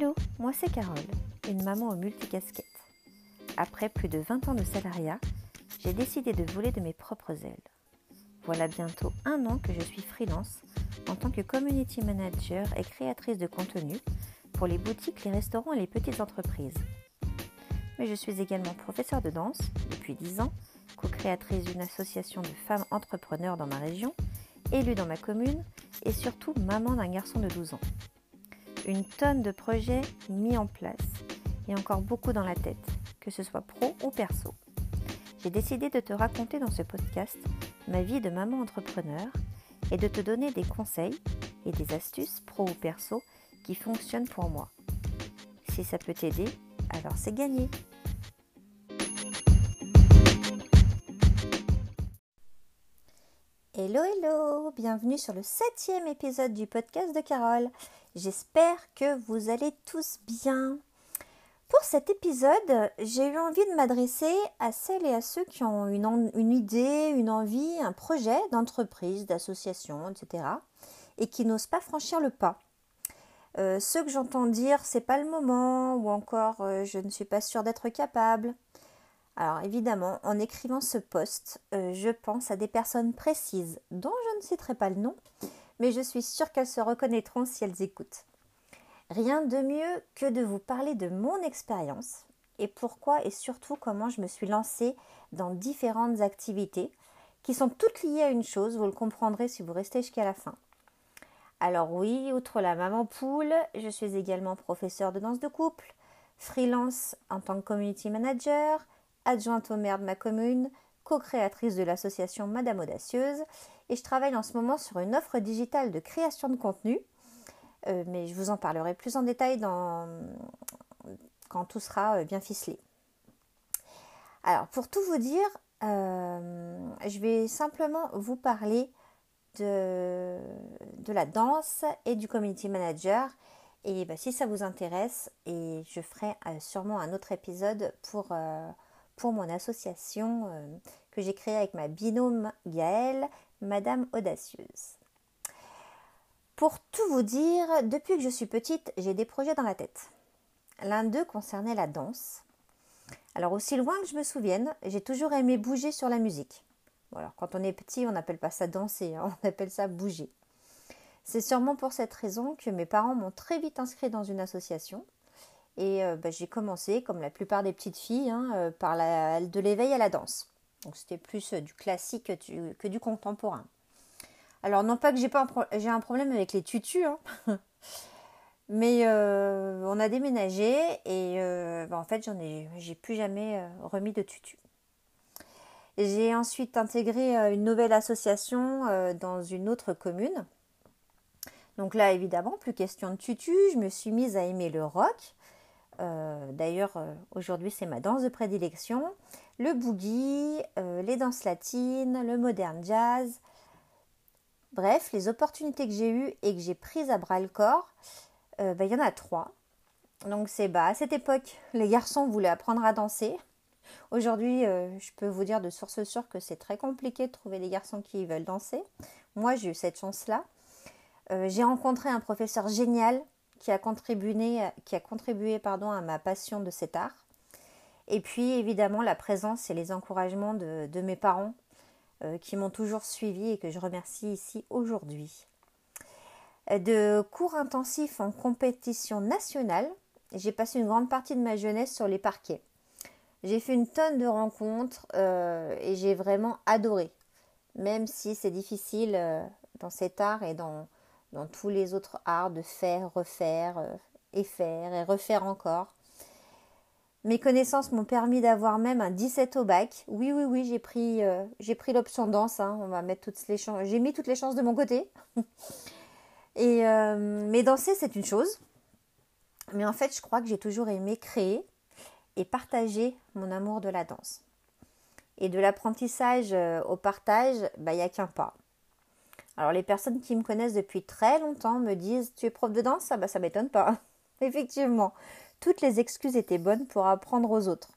Hello, moi c'est Carole, une maman aux multicasquettes. Après plus de 20 ans de salariat, j'ai décidé de voler de mes propres ailes. Voilà bientôt un an que je suis freelance en tant que community manager et créatrice de contenu pour les boutiques, les restaurants et les petites entreprises. Mais je suis également professeure de danse depuis 10 ans, co-créatrice d'une association de femmes entrepreneurs dans ma région, élue dans ma commune et surtout maman d'un garçon de 12 ans. Une tonne de projets mis en place et encore beaucoup dans la tête, que ce soit pro ou perso. J'ai décidé de te raconter dans ce podcast ma vie de maman entrepreneur et de te donner des conseils et des astuces pro ou perso qui fonctionnent pour moi. Si ça peut t'aider, alors c'est gagné. Hello hello, bienvenue sur le septième épisode du podcast de Carole. J'espère que vous allez tous bien. Pour cet épisode, j'ai eu envie de m'adresser à celles et à ceux qui ont une, idée, une envie, un projet d'entreprise, d'association, etc. et qui n'osent pas franchir le pas. Euh, ceux que j'entends dire c'est pas le moment ou encore euh, je ne suis pas sûre d'être capable. Alors évidemment, en écrivant ce post, euh, je pense à des personnes précises dont je ne citerai pas le nom, mais je suis sûre qu'elles se reconnaîtront si elles écoutent. Rien de mieux que de vous parler de mon expérience et pourquoi et surtout comment je me suis lancée dans différentes activités qui sont toutes liées à une chose, vous le comprendrez si vous restez jusqu'à la fin. Alors oui, outre la maman poule, je suis également professeure de danse de couple, freelance en tant que community manager, adjointe au maire de ma commune, co-créatrice de l'association Madame Audacieuse et je travaille en ce moment sur une offre digitale de création de contenu euh, mais je vous en parlerai plus en détail quand tout sera euh, bien ficelé. Alors, pour tout vous dire, euh, je vais simplement vous parler de, la danse et du community manager. Et bah, si ça vous intéresse, et je ferai sûrement un autre épisode pour, pour mon association que j'ai créée avec ma binôme Gaëlle, Madame Audacieuse. Pour tout vous dire, depuis que je suis petite, j'ai des projets dans la tête. L'un d'eux concernait la danse. Alors aussi loin que je me souvienne, j'ai toujours aimé bouger sur la musique. alors quand on est petit, on n'appelle pas ça danser, hein, on appelle ça bouger. C'est sûrement pour cette raison que mes parents m'ont très vite inscrit dans une association. Et euh, bah, j'ai commencé, comme la plupart des petites filles, hein, euh, par de l'éveil à la danse. Donc c'était plus euh, du classique que du contemporain. Alors non pas que j'ai un, problème avec les tutus, hein. mais euh, on a déménagé et euh, bah, en fait j'en ai, j'ai plus jamais remis de tutu. J'ai ensuite intégré une nouvelle association dans une autre commune. Donc là évidemment plus question de tutu, je me suis mise à aimer le rock. D'ailleurs aujourd'hui c'est ma danse de prédilection, le boogie, les danses latines, le modern jazz, Bref, les opportunités que j'ai eues et que j'ai prises à bras le corps, euh, bah, il y en a trois. Donc c'est bah, à cette époque, les garçons voulaient apprendre à danser. Aujourd'hui, euh, je peux vous dire de source sûre que c'est très compliqué de trouver des garçons qui veulent danser. Moi, j'ai eu cette chance-là. Euh, j'ai rencontré un professeur génial qui a contribué, qui a contribué pardon, à ma passion de cet art. Et puis, évidemment, la présence et les encouragements de mes parents euh, qui m'ont toujours suivi et que je remercie ici aujourd'hui. De cours intensifs en compétition nationale, j'ai passé une grande partie de ma jeunesse sur les parquets. J'ai fait une tonne de rencontres euh, et j'ai vraiment adoré, même si c'est difficile euh, dans cet art et dans, dans, tous les autres arts de faire, refaire et faire et refaire encore. Mes connaissances m'ont permis d'avoir même un 17 au bac. Oui, oui, oui, j'ai pris, euh, j'ai pris l'option danse. Hein. On va mettre toutes les chances. J'ai mis toutes les chances de mon côté. Et euh, mais danser, c'est une chose. Mais en fait, je crois que j'ai toujours aimé créer et partager mon amour de la danse. Et de l'apprentissage euh, au partage, bah, il n'y a qu'un pas. Alors les personnes qui me connaissent depuis très longtemps me disent Tu es prof de danse? Ah bah ça m'étonne pas. Effectivement, toutes les excuses étaient bonnes pour apprendre aux autres.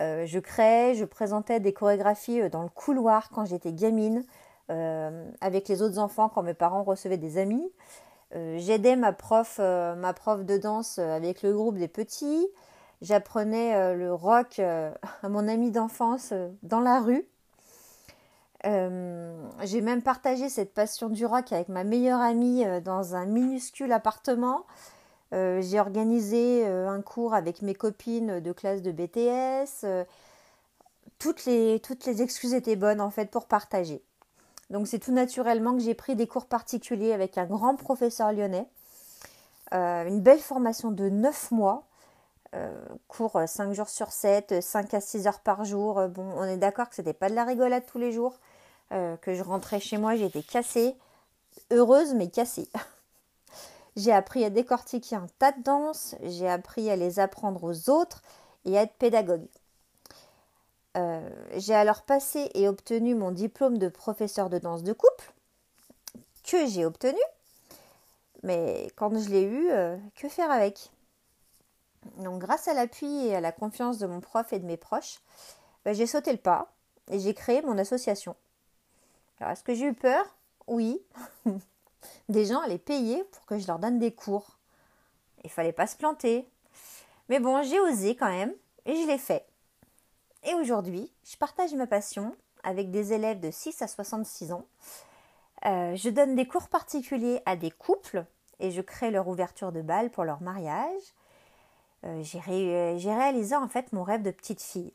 Euh, je créais, je présentais des chorégraphies euh, dans le couloir quand j'étais gamine, euh, avec les autres enfants quand mes parents recevaient des amis. J'aidais ma prof, de danse avec le groupe des petits. J'apprenais le rock à mon ami d'enfance dans la rue. J'ai même partagé cette passion du rock avec ma meilleure amie dans un minuscule appartement. J'ai organisé un cours avec mes copines de classe de BTS toutes les, toutes les excuses étaient bonnes en fait pour partager. Donc c'est tout naturellement que j'ai pris des cours particuliers avec un grand professeur lyonnais. Euh, une belle formation de 9 mois. Euh, cours 5 jours sur 7, 5 à 6 heures par jour. Bon, on est d'accord que c'était pas de la rigolade tous les jours. Euh, que je rentrais chez moi, j'étais cassée. Heureuse mais cassée. j'ai appris à décortiquer un tas de danses. J'ai appris à les apprendre aux autres et à être pédagogue. Euh, j'ai alors passé et obtenu mon diplôme de professeur de danse de couple, que j'ai obtenu, mais quand je l'ai eu, euh, que faire avec? Donc grâce à l'appui et à la confiance de mon prof et de mes proches, ben, j'ai sauté le pas et j'ai créé mon association. Alors est-ce que j'ai eu peur? Oui. des gens allaient payer pour que je leur donne des cours. Il fallait pas se planter. Mais bon, j'ai osé quand même et je l'ai fait. Et aujourd'hui, je partage ma passion avec des élèves de 6 à 66 ans. Euh, je donne des cours particuliers à des couples et je crée leur ouverture de bal pour leur mariage. Euh, euh, j'ai réalisé en fait mon rêve de petite fille.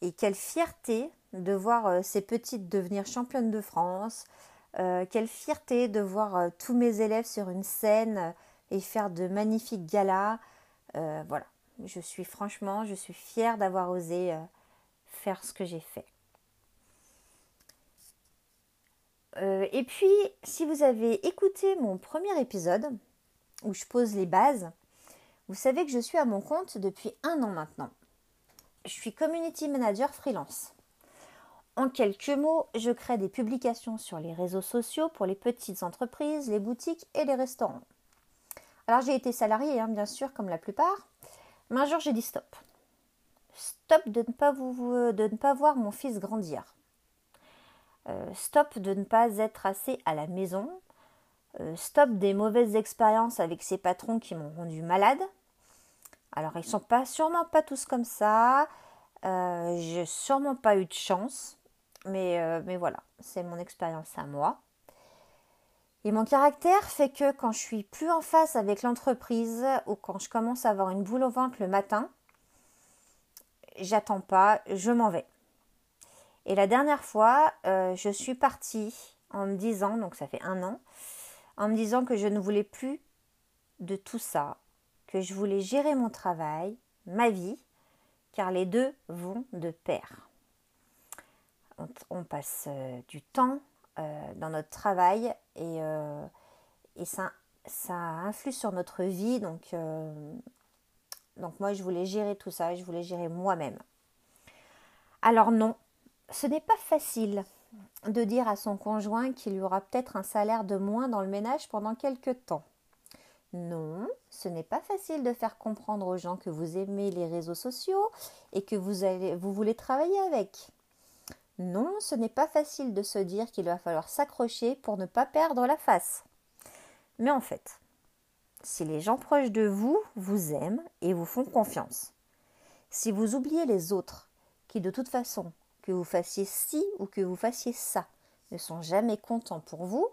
Et quelle fierté de voir ces petites devenir championnes de France. quelle fierté de voir tous mes élèves sur une scène et faire de magnifiques galas. voilà, je suis franchement, je suis fière d'avoir osé euh, faire ce que j'ai fait. Euh, et puis, si vous avez écouté mon premier épisode, où je pose les bases, vous savez que je suis à mon compte depuis un an maintenant. Je suis community manager freelance. En quelques mots, je crée des publications sur les réseaux sociaux pour les petites entreprises, les boutiques et les restaurants. Alors j'ai été salariée, hein, bien sûr, comme la plupart, mais un jour, j'ai dit stop. Stop de ne pas, de ne pas voir mon fils grandir. Euh, stop de ne pas être assez à la maison. Euh, stop des mauvaises expériences avec ces patrons qui m'ont rendu malade. Alors, ils sont pas sûrement pas tous comme ça. Euh, j'ai sûrement pas eu de chance. Mais, euh, mais voilà, c'est mon expérience à moi. Et mon caractère fait que quand je suis plus en face avec l'entreprise ou quand je commence à avoir une boule au ventre le matin, j'attends pas, je m'en vais. Et la dernière fois, euh, je suis partie en me disant, donc ça fait un an, en me disant que je ne voulais plus de tout ça, que je voulais gérer mon travail, ma vie, car les deux vont de pair. On, passe euh, du temps euh, dans notre travail et, euh, ça, influe sur notre vie. Donc, donc moi, je voulais gérer tout ça, je voulais gérer moi-même. Alors non, ce n'est pas facile de dire à son conjoint qu'il y aura peut-être un salaire de moins dans le ménage pendant quelques temps. Non, ce n'est pas facile de faire comprendre aux gens que vous aimez les réseaux sociaux et que vous, vous voulez travailler avec. Non, ce n'est pas facile de se dire qu'il va falloir s'accrocher pour ne pas perdre la face. Mais en fait, si les gens proches de vous vous aiment et vous font confiance, si vous oubliez les autres, qui de toute façon, que vous fassiez ci ou que vous fassiez ça, ne sont jamais contents pour vous,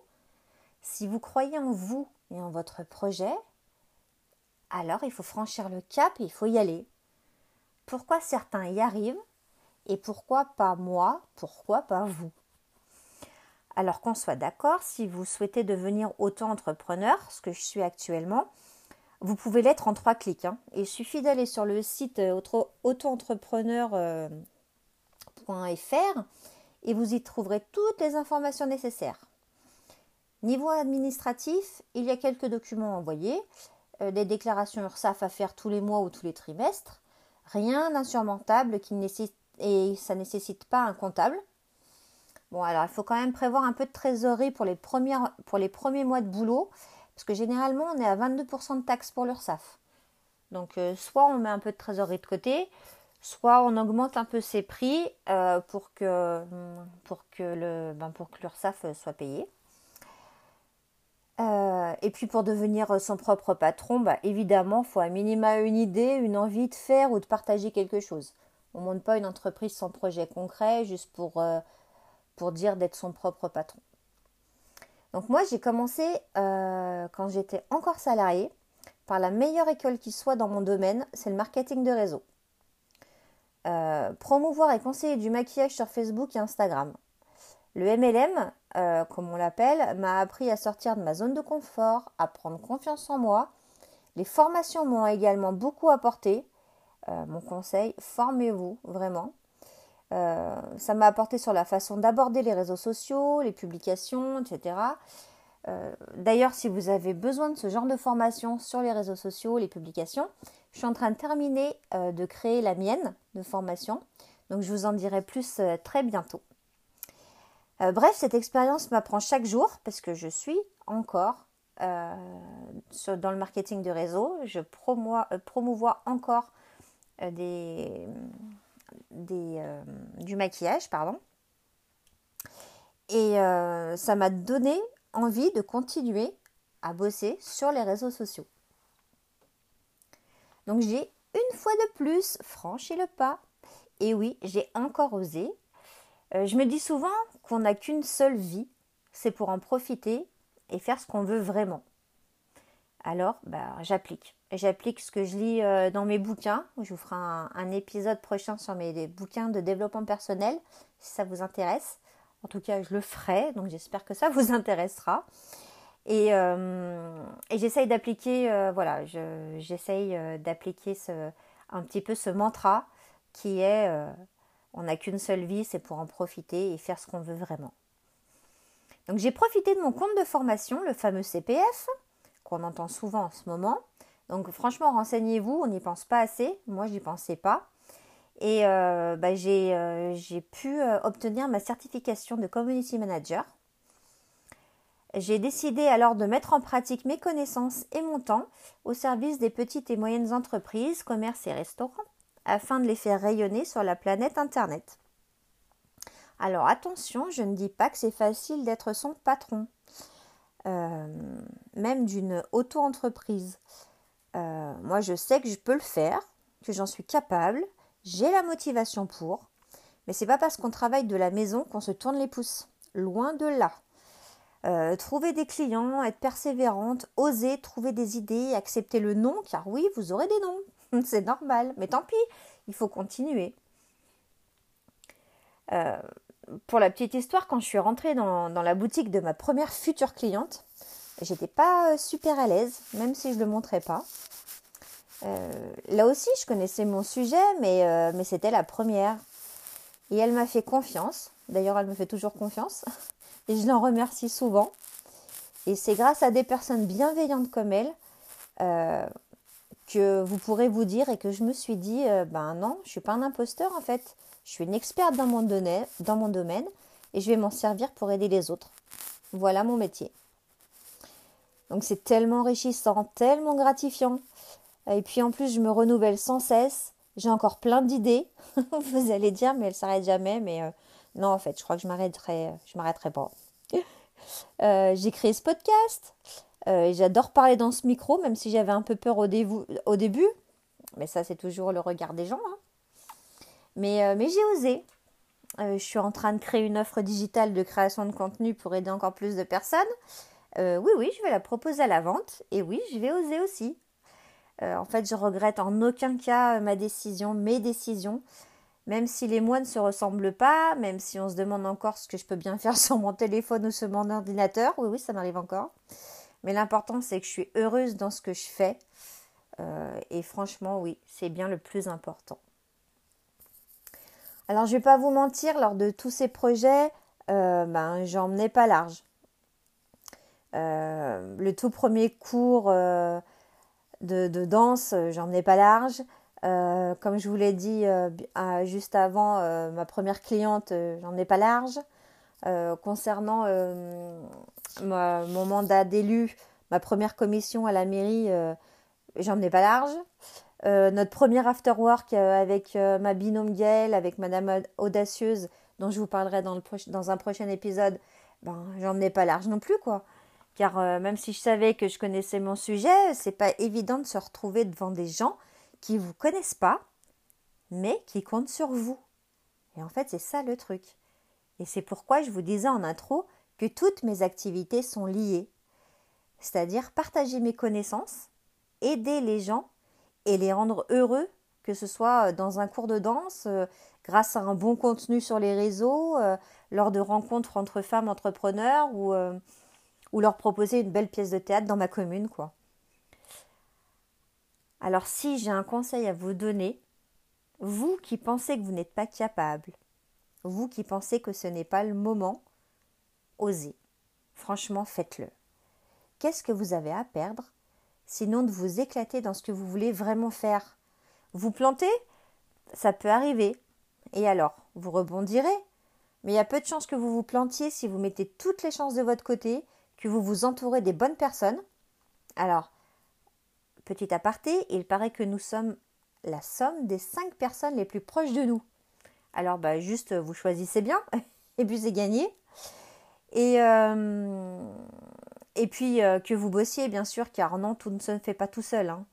si vous croyez en vous et en votre projet, alors il faut franchir le cap et il faut y aller. Pourquoi certains y arrivent et pourquoi pas moi Pourquoi pas vous? Alors qu'on soit d'accord, si vous souhaitez devenir auto-entrepreneur, ce que je suis actuellement, vous pouvez l'être en trois clics. Hein. Il suffit d'aller sur le site euh, auto-entrepreneur.fr euh, et vous y trouverez toutes les informations nécessaires. Niveau administratif, il y a quelques documents envoyés, euh, des déclarations URSAF à faire tous les mois ou tous les trimestres, rien d'insurmontable et ça ne nécessite pas un comptable. Bon, alors il faut quand même prévoir un peu de trésorerie pour les, premiers mois de boulot, parce que généralement on est à 22% de taxes pour l'URSSAF. Donc euh, soit on met un peu de trésorerie de côté, soit on augmente un peu ses prix euh, pour que, pour ben l'URSSAF soit payé. Euh, et puis pour devenir son propre patron, bah, évidemment, il faut à minima une idée, une envie de faire ou de partager quelque chose. On ne monte pas une entreprise sans projet concret juste pour, pour dire d'être son propre patron. Donc moi, j'ai commencé quand j'étais encore salariée par la meilleure école qui soit dans mon domaine, c'est le marketing de réseau. Euh, promouvoir et conseiller du maquillage sur Facebook et Instagram. Le MLM, euh, comme on l'appelle, m'a appris à sortir de ma zone de confort, à prendre confiance en moi. Les formations m'ont également beaucoup apporté. Euh, mon conseil, formez-vous vraiment. ça m'a apporté sur la façon d'aborder les réseaux sociaux, les publications, etc. D'ailleurs, si vous avez besoin de ce genre de formation sur les réseaux sociaux, les publications, je suis en train de terminer euh, de créer la mienne de formation. Donc je vous en dirai plus euh, très bientôt. Euh, bref, cette expérience m'apprend chaque jour parce que je suis encore dans le marketing de réseau. Je promouvois encore du maquillage. pardon. Et ça m'a donné envie de continuer à bosser sur les réseaux sociaux. Donc j'ai une fois de plus franchi le pas. Et oui, j'ai encore osé. Euh, je me dis souvent qu'on n'a qu'une seule vie, c'est pour en profiter et faire ce qu'on veut vraiment. Alors, bah, j'applique. J'applique ce que je lis euh, dans mes bouquins. Je vous ferai un, épisode prochain sur mes bouquins de développement personnel, si ça vous intéresse. En tout cas, je le ferai, donc j'espère que ça vous intéressera. Et, euh, j'essaye d'appliquer, voilà, j'essaye d'appliquer un petit peu ce mantra qui est on n'a qu'une seule vie, c'est pour en profiter et faire ce qu'on veut vraiment. Donc j'ai profité de mon compte de formation, le fameux CPF, qu'on entend souvent en ce moment. Donc franchement, renseignez-vous, on n'y pense pas assez. Moi, j'y pensais pas. Et bah, j'ai pu obtenir ma certification de Community Manager. J'ai décidé alors de mettre en pratique mes connaissances et mon temps au service des petites et moyennes entreprises, commerces et restaurants, afin de les faire rayonner sur la planète Internet. Alors attention, je ne dis pas que c'est facile d'être son patron, euh, même d'une auto-entreprise. Euh, moi, je sais que je peux le faire, que j'en suis capable, j'ai la motivation pour, mais c'est pas parce qu'on travaille de la maison qu'on se tourne les pouces. Loin de là. Euh, trouver des clients, être persévérante, oser trouver des idées, accepter le non, car oui, vous aurez des noms, c'est normal, mais tant pis, il faut continuer. Euh, pour la petite histoire, quand je suis rentrée dans, la boutique de ma première future cliente, j'étais pas euh, super à l'aise, même si je le montrais pas. là aussi, je connaissais mon sujet, mais, c'était la première. Et elle m'a fait confiance. D'ailleurs, elle me fait toujours confiance et je l'en remercie souvent. Et c'est grâce à des personnes bienveillantes comme elle euh, que vous pourrez vous dire et que je me suis dit, euh, ben non, je ne suis pas un imposteur en fait. Je suis une experte dans mon, domaine, dans mon domaine et je vais m'en servir pour aider les autres. Voilà mon métier. Donc c'est tellement enrichissant, tellement gratifiant. Et puis en plus, je me renouvelle sans cesse. J'ai encore plein d'idées. Vous allez dire, mais elle s'arrête jamais. Mais euh, non, en fait, je crois que je m'arrêterai, je m'arrêterai pas. Euh, j'ai créé ce podcast. Euh, j'adore parler dans ce micro, même si j'avais un peu peur au, début. Mais ça, c'est toujours le regard des gens. Hein. Euh, mais j'ai osé. je suis en train de créer une offre digitale de création de contenu pour aider encore plus de personnes. oui, oui, je vais la proposer à la vente. Et oui, je vais oser aussi. en fait, je regrette en aucun cas ma décision, mes décisions. Même si les mois ne se ressemblent pas, même si on se demande encore ce que je peux bien faire sur mon téléphone ou sur mon ordinateur, oui, oui, ça m'arrive encore. Mais l'important, c'est que je suis heureuse dans ce que je fais. Euh, et franchement, oui, c'est bien le plus important. Alors, je ne vais pas vous mentir, lors de tous ces projets, euh, ben, j'en menais pas large. Euh, le tout premier cours de, danse, j'en menais pas large. Comme je vous l'ai dit juste avant, ma première cliente, j'en ai pas large. Concernant mon mandat d'élu, ma première commission à la mairie, j'en ai pas large. notre premier after work avec ma binôme Gaëlle, avec Madame Audacieuse, dont je vous parlerai dans, un prochain épisode, ben, j'en ai pas large non plus, quoi. Car euh, même si je savais que je connaissais mon sujet, c'est pas évident de se retrouver devant des gens qui vous connaissent pas, mais qui comptent sur vous. Et en fait, c'est ça le truc. Et c'est pourquoi je vous disais en intro que toutes mes activités sont liées. C'est-à-dire partager mes connaissances, aider les gens et les rendre heureux, que ce soit dans un cours de danse, euh, grâce à un bon contenu sur les réseaux, euh, lors de rencontres entre femmes entrepreneurs ou, euh, ou leur proposer une belle pièce de théâtre dans ma commune, quoi. Alors si j'ai un conseil à vous donner, vous qui pensez que vous n'êtes pas capable, vous qui pensez que ce n'est pas le moment, osez. Franchement, faites-le. Qu'est-ce que vous avez à perdre sinon de vous éclater dans ce que vous voulez vraiment faire? Vous plantez? Ça peut arriver. Et alors Vous rebondirez Mais il y a peu de chances que vous vous plantiez si vous mettez toutes les chances de votre côté, que vous vous entourez des bonnes personnes. Alors, petit aparté, il paraît que nous sommes la somme des cinq personnes les plus proches de nous. Alors, bah, juste, vous choisissez bien, et puis c'est gagné. Et, euh, puis euh, que vous bossiez, bien sûr, car non, tout ne se fait pas tout seul. Hein.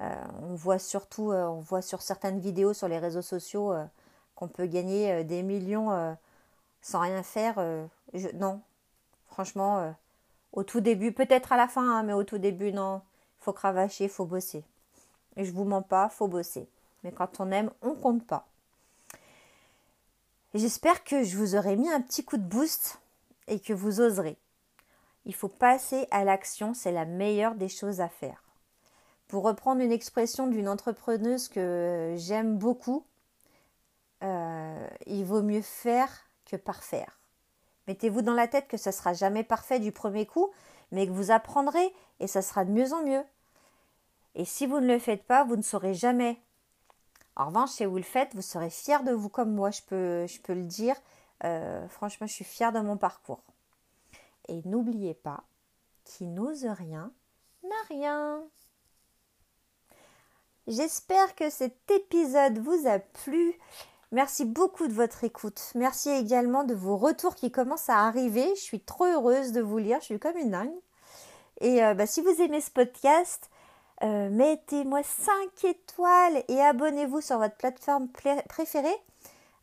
Euh, on voit surtout, on voit sur certaines vidéos sur les réseaux sociaux qu'on peut gagner des millions sans rien faire. non, franchement, au tout début, peut-être à la fin, hein, mais au tout début, non, faut cravacher, faut bosser. Et je vous mens pas, faut bosser. Mais quand on aime, on compte pas. J'espère que je vous aurai mis un petit coup de boost et que vous oserez. Il faut passer à l'action, c'est la meilleure des choses à faire. Pour reprendre une expression d'une entrepreneuse que j'aime beaucoup, euh, il vaut mieux faire que parfaire. Mettez-vous dans la tête que ce sera jamais parfait du premier coup, mais que vous apprendrez et ça sera de mieux en mieux. Et si vous ne le faites pas, vous ne saurez jamais. En revanche, si vous le faites, vous serez fier de vous comme moi, je peux, je peux le dire. Euh, franchement, je suis fière de mon parcours. Et n'oubliez pas, qui n'ose rien n'a rien. J'espère que cet épisode vous a plu. Merci beaucoup de votre écoute. Merci également de vos retours qui commencent à arriver. Je suis trop heureuse de vous lire. Je suis comme une dingue. Et euh, bah, si vous aimez ce podcast, euh, mettez-moi 5 étoiles et abonnez-vous sur votre plateforme préférée,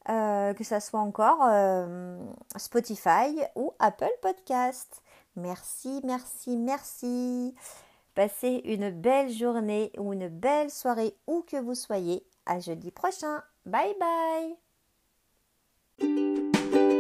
euh, que ce soit encore euh, Spotify ou Apple Podcast. Merci, merci, merci. Passez une belle journée ou une belle soirée où que vous soyez. À jeudi prochain. Bye bye.